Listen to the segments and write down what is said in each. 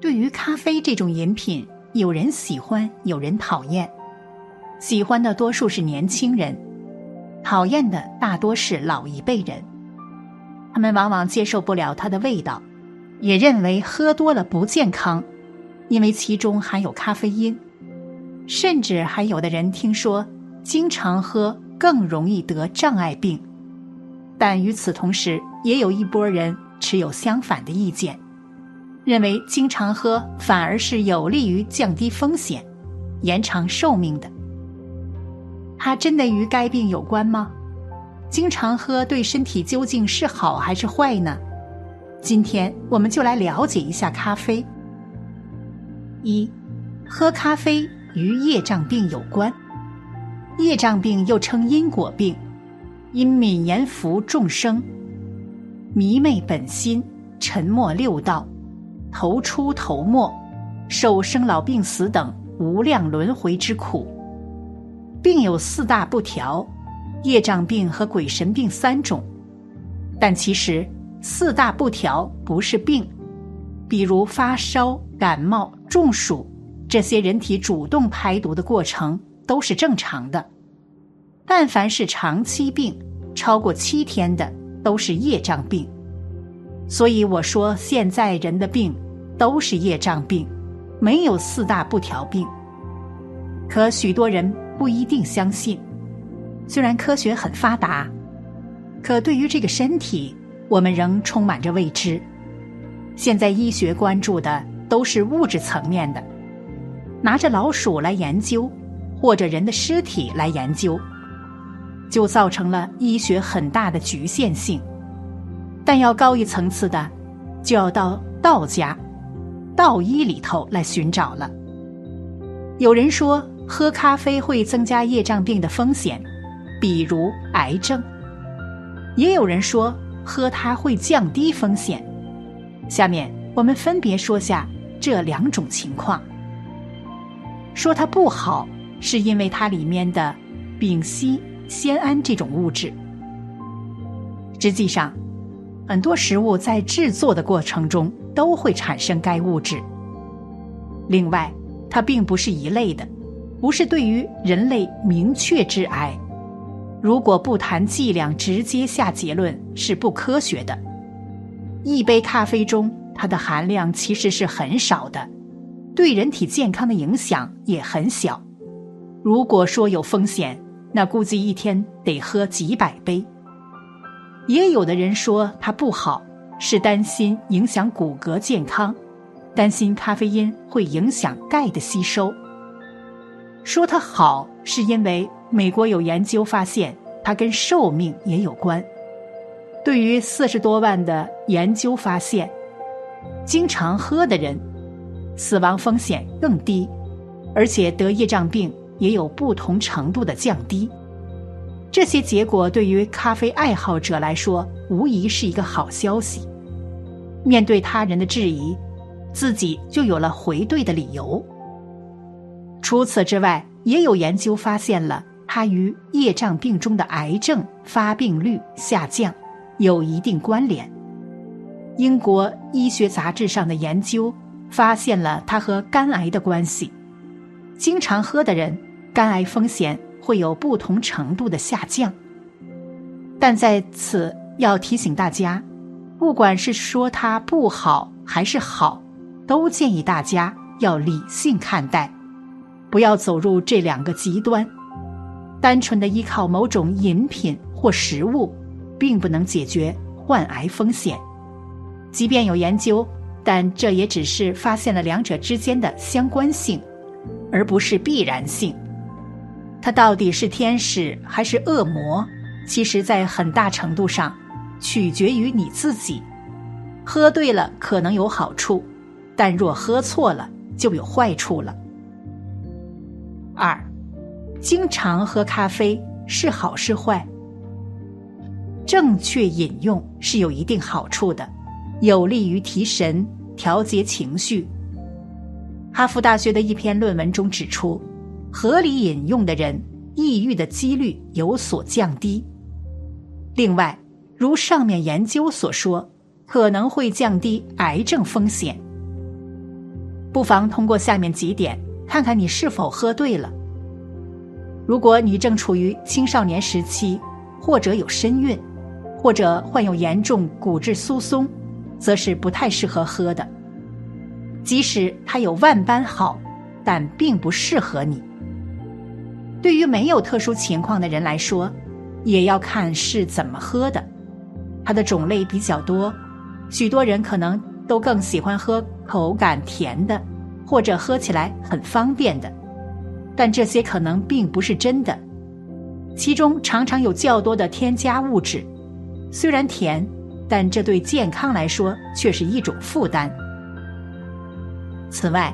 对于咖啡这种饮品，有人喜欢，有人讨厌。喜欢的多数是年轻人，讨厌的大多是老一辈人。他们往往接受不了它的味道，也认为喝多了不健康，因为其中含有咖啡因。甚至还有的人听说，经常喝更容易得障碍病。但与此同时，也有一波人持有相反的意见。认为经常喝反而是有利于降低风险、延长寿命的。它真的与该病有关吗？经常喝对身体究竟是好还是坏呢？今天我们就来了解一下咖啡。一，喝咖啡与业障病有关。业障病又称因果病，因泯言福众生，迷昧本心，沉默六道。头出头没，受生老病死等无量轮回之苦，病有四大不调，业障病和鬼神病三种。但其实四大不调不是病，比如发烧、感冒、中暑这些人体主动排毒的过程都是正常的。但凡是长期病，超过七天的都是业障病。所以我说现在人的病。都是业障病，没有四大不调病。可许多人不一定相信。虽然科学很发达，可对于这个身体，我们仍充满着未知。现在医学关注的都是物质层面的，拿着老鼠来研究，或者人的尸体来研究，就造成了医学很大的局限性。但要高一层次的，就要到道家。道医里头来寻找了。有人说喝咖啡会增加业障病的风险，比如癌症；也有人说喝它会降低风险。下面我们分别说下这两种情况。说它不好，是因为它里面的丙烯酰胺这种物质。实际上，很多食物在制作的过程中。都会产生该物质。另外，它并不是一类的，不是对于人类明确致癌。如果不谈剂量直接下结论是不科学的。一杯咖啡中它的含量其实是很少的，对人体健康的影响也很小。如果说有风险，那估计一天得喝几百杯。也有的人说它不好。是担心影响骨骼健康，担心咖啡因会影响钙的吸收。说它好，是因为美国有研究发现它跟寿命也有关。对于四十多万的研究发现，经常喝的人，死亡风险更低，而且得业障病也有不同程度的降低。这些结果对于咖啡爱好者来说，无疑是一个好消息。面对他人的质疑，自己就有了回对的理由。除此之外，也有研究发现了它与业障病中的癌症发病率下降有一定关联。英国医学杂志上的研究发现了它和肝癌的关系。经常喝的人，肝癌风险。会有不同程度的下降，但在此要提醒大家，不管是说它不好还是好，都建议大家要理性看待，不要走入这两个极端。单纯的依靠某种饮品或食物，并不能解决患癌风险。即便有研究，但这也只是发现了两者之间的相关性，而不是必然性。它到底是天使还是恶魔？其实，在很大程度上，取决于你自己。喝对了可能有好处，但若喝错了就有坏处了。二，经常喝咖啡是好是坏？正确饮用是有一定好处的，有利于提神、调节情绪。哈佛大学的一篇论文中指出。合理饮用的人，抑郁的几率有所降低。另外，如上面研究所说，可能会降低癌症风险。不妨通过下面几点看看你是否喝对了。如果你正处于青少年时期，或者有身孕，或者患有严重骨质疏松，则是不太适合喝的。即使它有万般好，但并不适合你。对于没有特殊情况的人来说，也要看是怎么喝的。它的种类比较多，许多人可能都更喜欢喝口感甜的，或者喝起来很方便的。但这些可能并不是真的，其中常常有较多的添加物质。虽然甜，但这对健康来说却是一种负担。此外，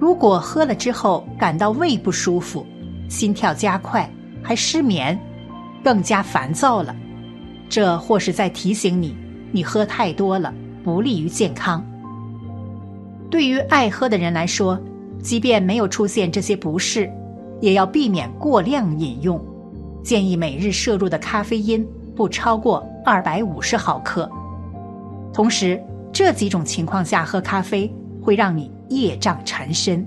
如果喝了之后感到胃不舒服，心跳加快，还失眠，更加烦躁了，这或是在提醒你，你喝太多了，不利于健康。对于爱喝的人来说，即便没有出现这些不适，也要避免过量饮用。建议每日摄入的咖啡因不超过二百五十毫克。同时，这几种情况下喝咖啡会让你业障缠身。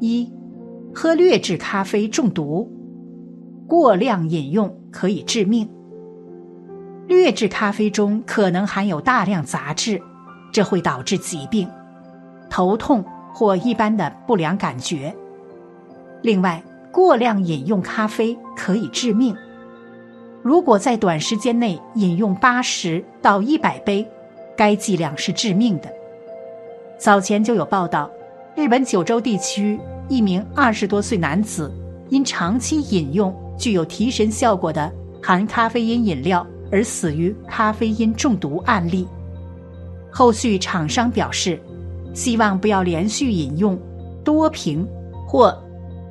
一。喝劣质咖啡中毒，过量饮用可以致命。劣质咖啡中可能含有大量杂质，这会导致疾病、头痛或一般的不良感觉。另外，过量饮用咖啡可以致命。如果在短时间内饮用八十到一百杯，该剂量是致命的。早前就有报道，日本九州地区。一名二十多岁男子因长期饮用具有提神效果的含咖啡因饮料而死于咖啡因中毒案例。后续厂商表示，希望不要连续饮用多瓶或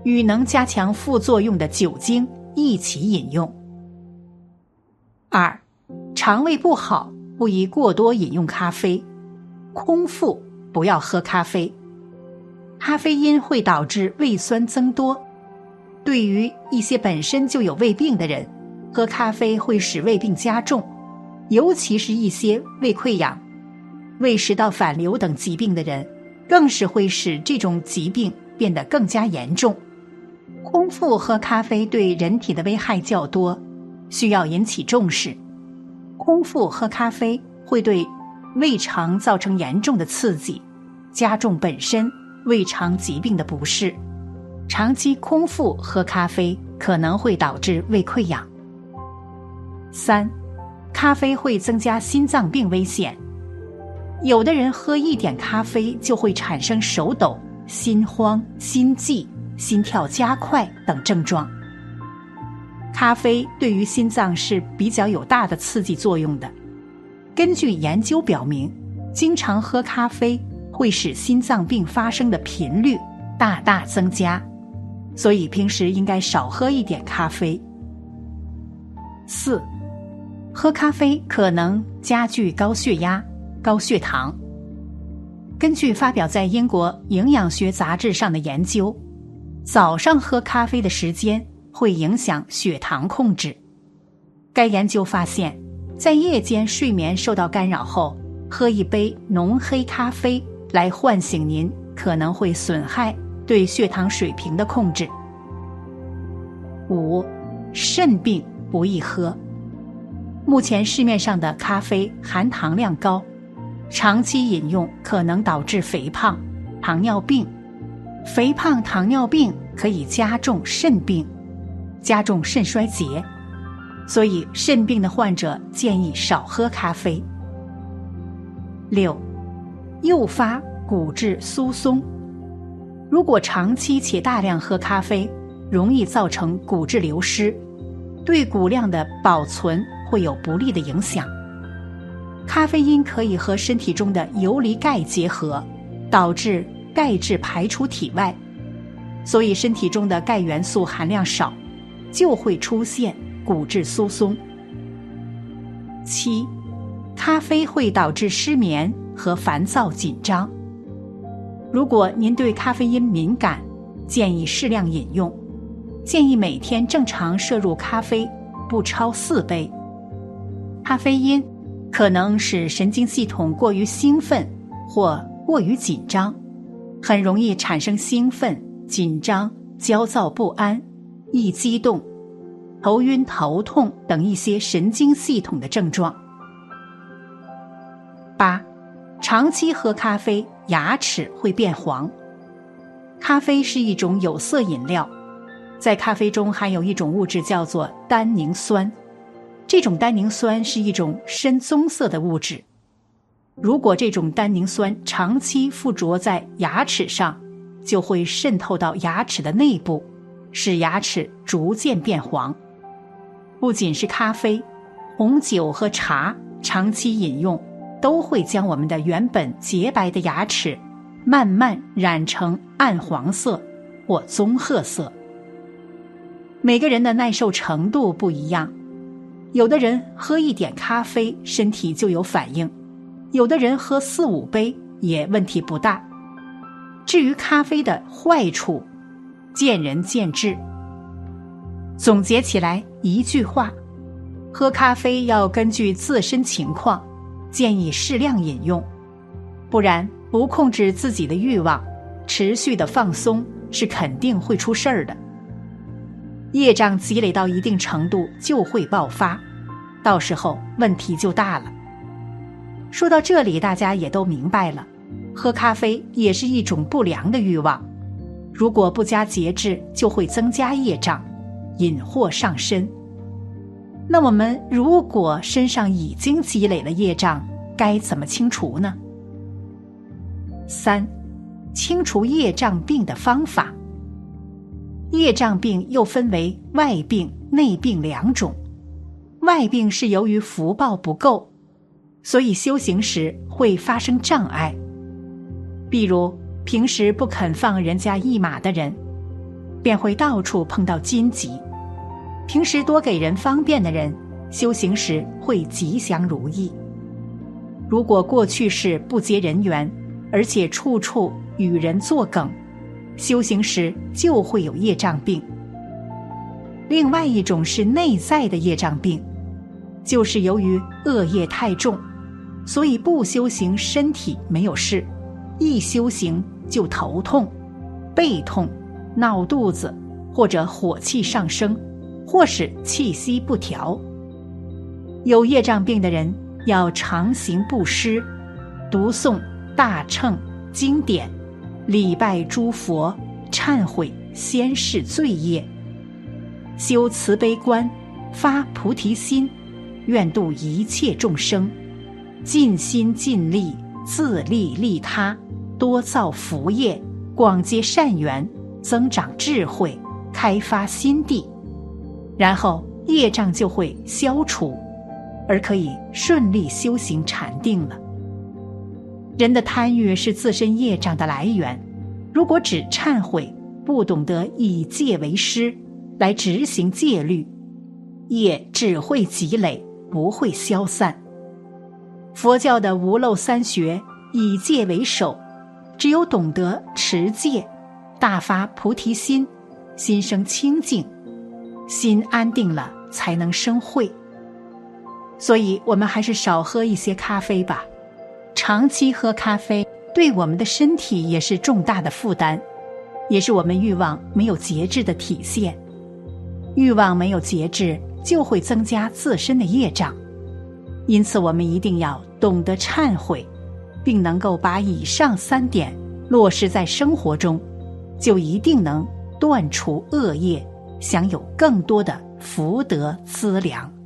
与能加强副作用的酒精一起饮用。二，肠胃不好不宜过多饮用咖啡，空腹不要喝咖啡。咖啡因会导致胃酸增多，对于一些本身就有胃病的人，喝咖啡会使胃病加重，尤其是一些胃溃疡、胃食道反流等疾病的人，更是会使这种疾病变得更加严重。空腹喝咖啡对人体的危害较多，需要引起重视。空腹喝咖啡会对胃肠造成严重的刺激，加重本身。胃肠疾病的不适，长期空腹喝咖啡可能会导致胃溃疡。三，咖啡会增加心脏病危险。有的人喝一点咖啡就会产生手抖、心慌、心悸、心跳加快等症状。咖啡对于心脏是比较有大的刺激作用的。根据研究表明，经常喝咖啡。会使心脏病发生的频率大大增加，所以平时应该少喝一点咖啡。四，喝咖啡可能加剧高血压、高血糖。根据发表在英国营养学杂志上的研究，早上喝咖啡的时间会影响血糖控制。该研究发现，在夜间睡眠受到干扰后，喝一杯浓黑咖啡。来唤醒您，可能会损害对血糖水平的控制。五，肾病不宜喝。目前市面上的咖啡含糖量高，长期饮用可能导致肥胖、糖尿病。肥胖、糖尿病可以加重肾病，加重肾衰竭，所以肾病的患者建议少喝咖啡。六。诱发骨质疏松。如果长期且大量喝咖啡，容易造成骨质流失，对骨量的保存会有不利的影响。咖啡因可以和身体中的游离钙结合，导致钙质排出体外，所以身体中的钙元素含量少，就会出现骨质疏松。七，咖啡会导致失眠。和烦躁紧张。如果您对咖啡因敏感，建议适量饮用。建议每天正常摄入咖啡不超四杯。咖啡因可能使神经系统过于兴奋或过于紧张，很容易产生兴奋、紧张、焦躁不安、易激动、头晕头痛等一些神经系统的症状。八，长期喝咖啡，牙齿会变黄。咖啡是一种有色饮料，在咖啡中含有一种物质叫做单宁酸，这种单宁酸是一种深棕色的物质。如果这种单宁酸长期附着在牙齿上，就会渗透到牙齿的内部，使牙齿逐渐变黄。不仅是咖啡、红酒和茶，长期饮用都会将我们的原本洁白的牙齿慢慢染成暗黄色或棕褐色。每个人的耐受程度不一样，有的人喝一点咖啡，身体就有反应。有的人喝四五杯也问题不大。至于咖啡的坏处，见仁见智。总结起来一句话：喝咖啡要根据自身情况，建议适量饮用，不然不控制自己的欲望，持续的放松是肯定会出事儿的。业障积累到一定程度就会爆发，到时候问题就大了。说到这里，大家也都明白了，喝咖啡也是一种不良的欲望，如果不加节制，就会增加业障，引祸上身。那我们如果身上已经积累了业障，该怎么清除呢？三，清除业障病的方法。业障病又分为外病、内病两种，外病是由于福报不够。所以修行时会发生障碍，比如平时不肯放人家一马的人，便会到处碰到荆棘；平时多给人方便的人，修行时会吉祥如意。如果过去是不结人缘，而且处处与人作梗，修行时就会有业障病。另外一种是内在的业障病，就是由于恶业太重。所以不修行，身体没有事；一修行就头痛、背痛、闹肚子，或者火气上升，或是气息不调。有业障病的人要常行布施，读诵大乘经典，礼拜诸佛，忏悔先世罪业，修慈悲观，发菩提心，愿度一切众生。尽心尽力，自利利他，多造福业，广结善缘，增长智慧，开发心地，然后业障就会消除，而可以顺利修行禅定了。人的贪欲是自身业障的来源，如果只忏悔，不懂得以戒为师来执行戒律，业只会积累，不会消散。佛教的无漏三学以戒为首，只有懂得持戒，大发菩提心，心生清净，心安定了，才能生慧。所以，我们还是少喝一些咖啡吧。长期喝咖啡对我们的身体也是重大的负担，也是我们欲望没有节制的体现。欲望没有节制，就会增加自身的业障。因此，我们一定要懂得忏悔，并能够把以上三点落实在生活中，就一定能断除恶业，享有更多的福德资粮。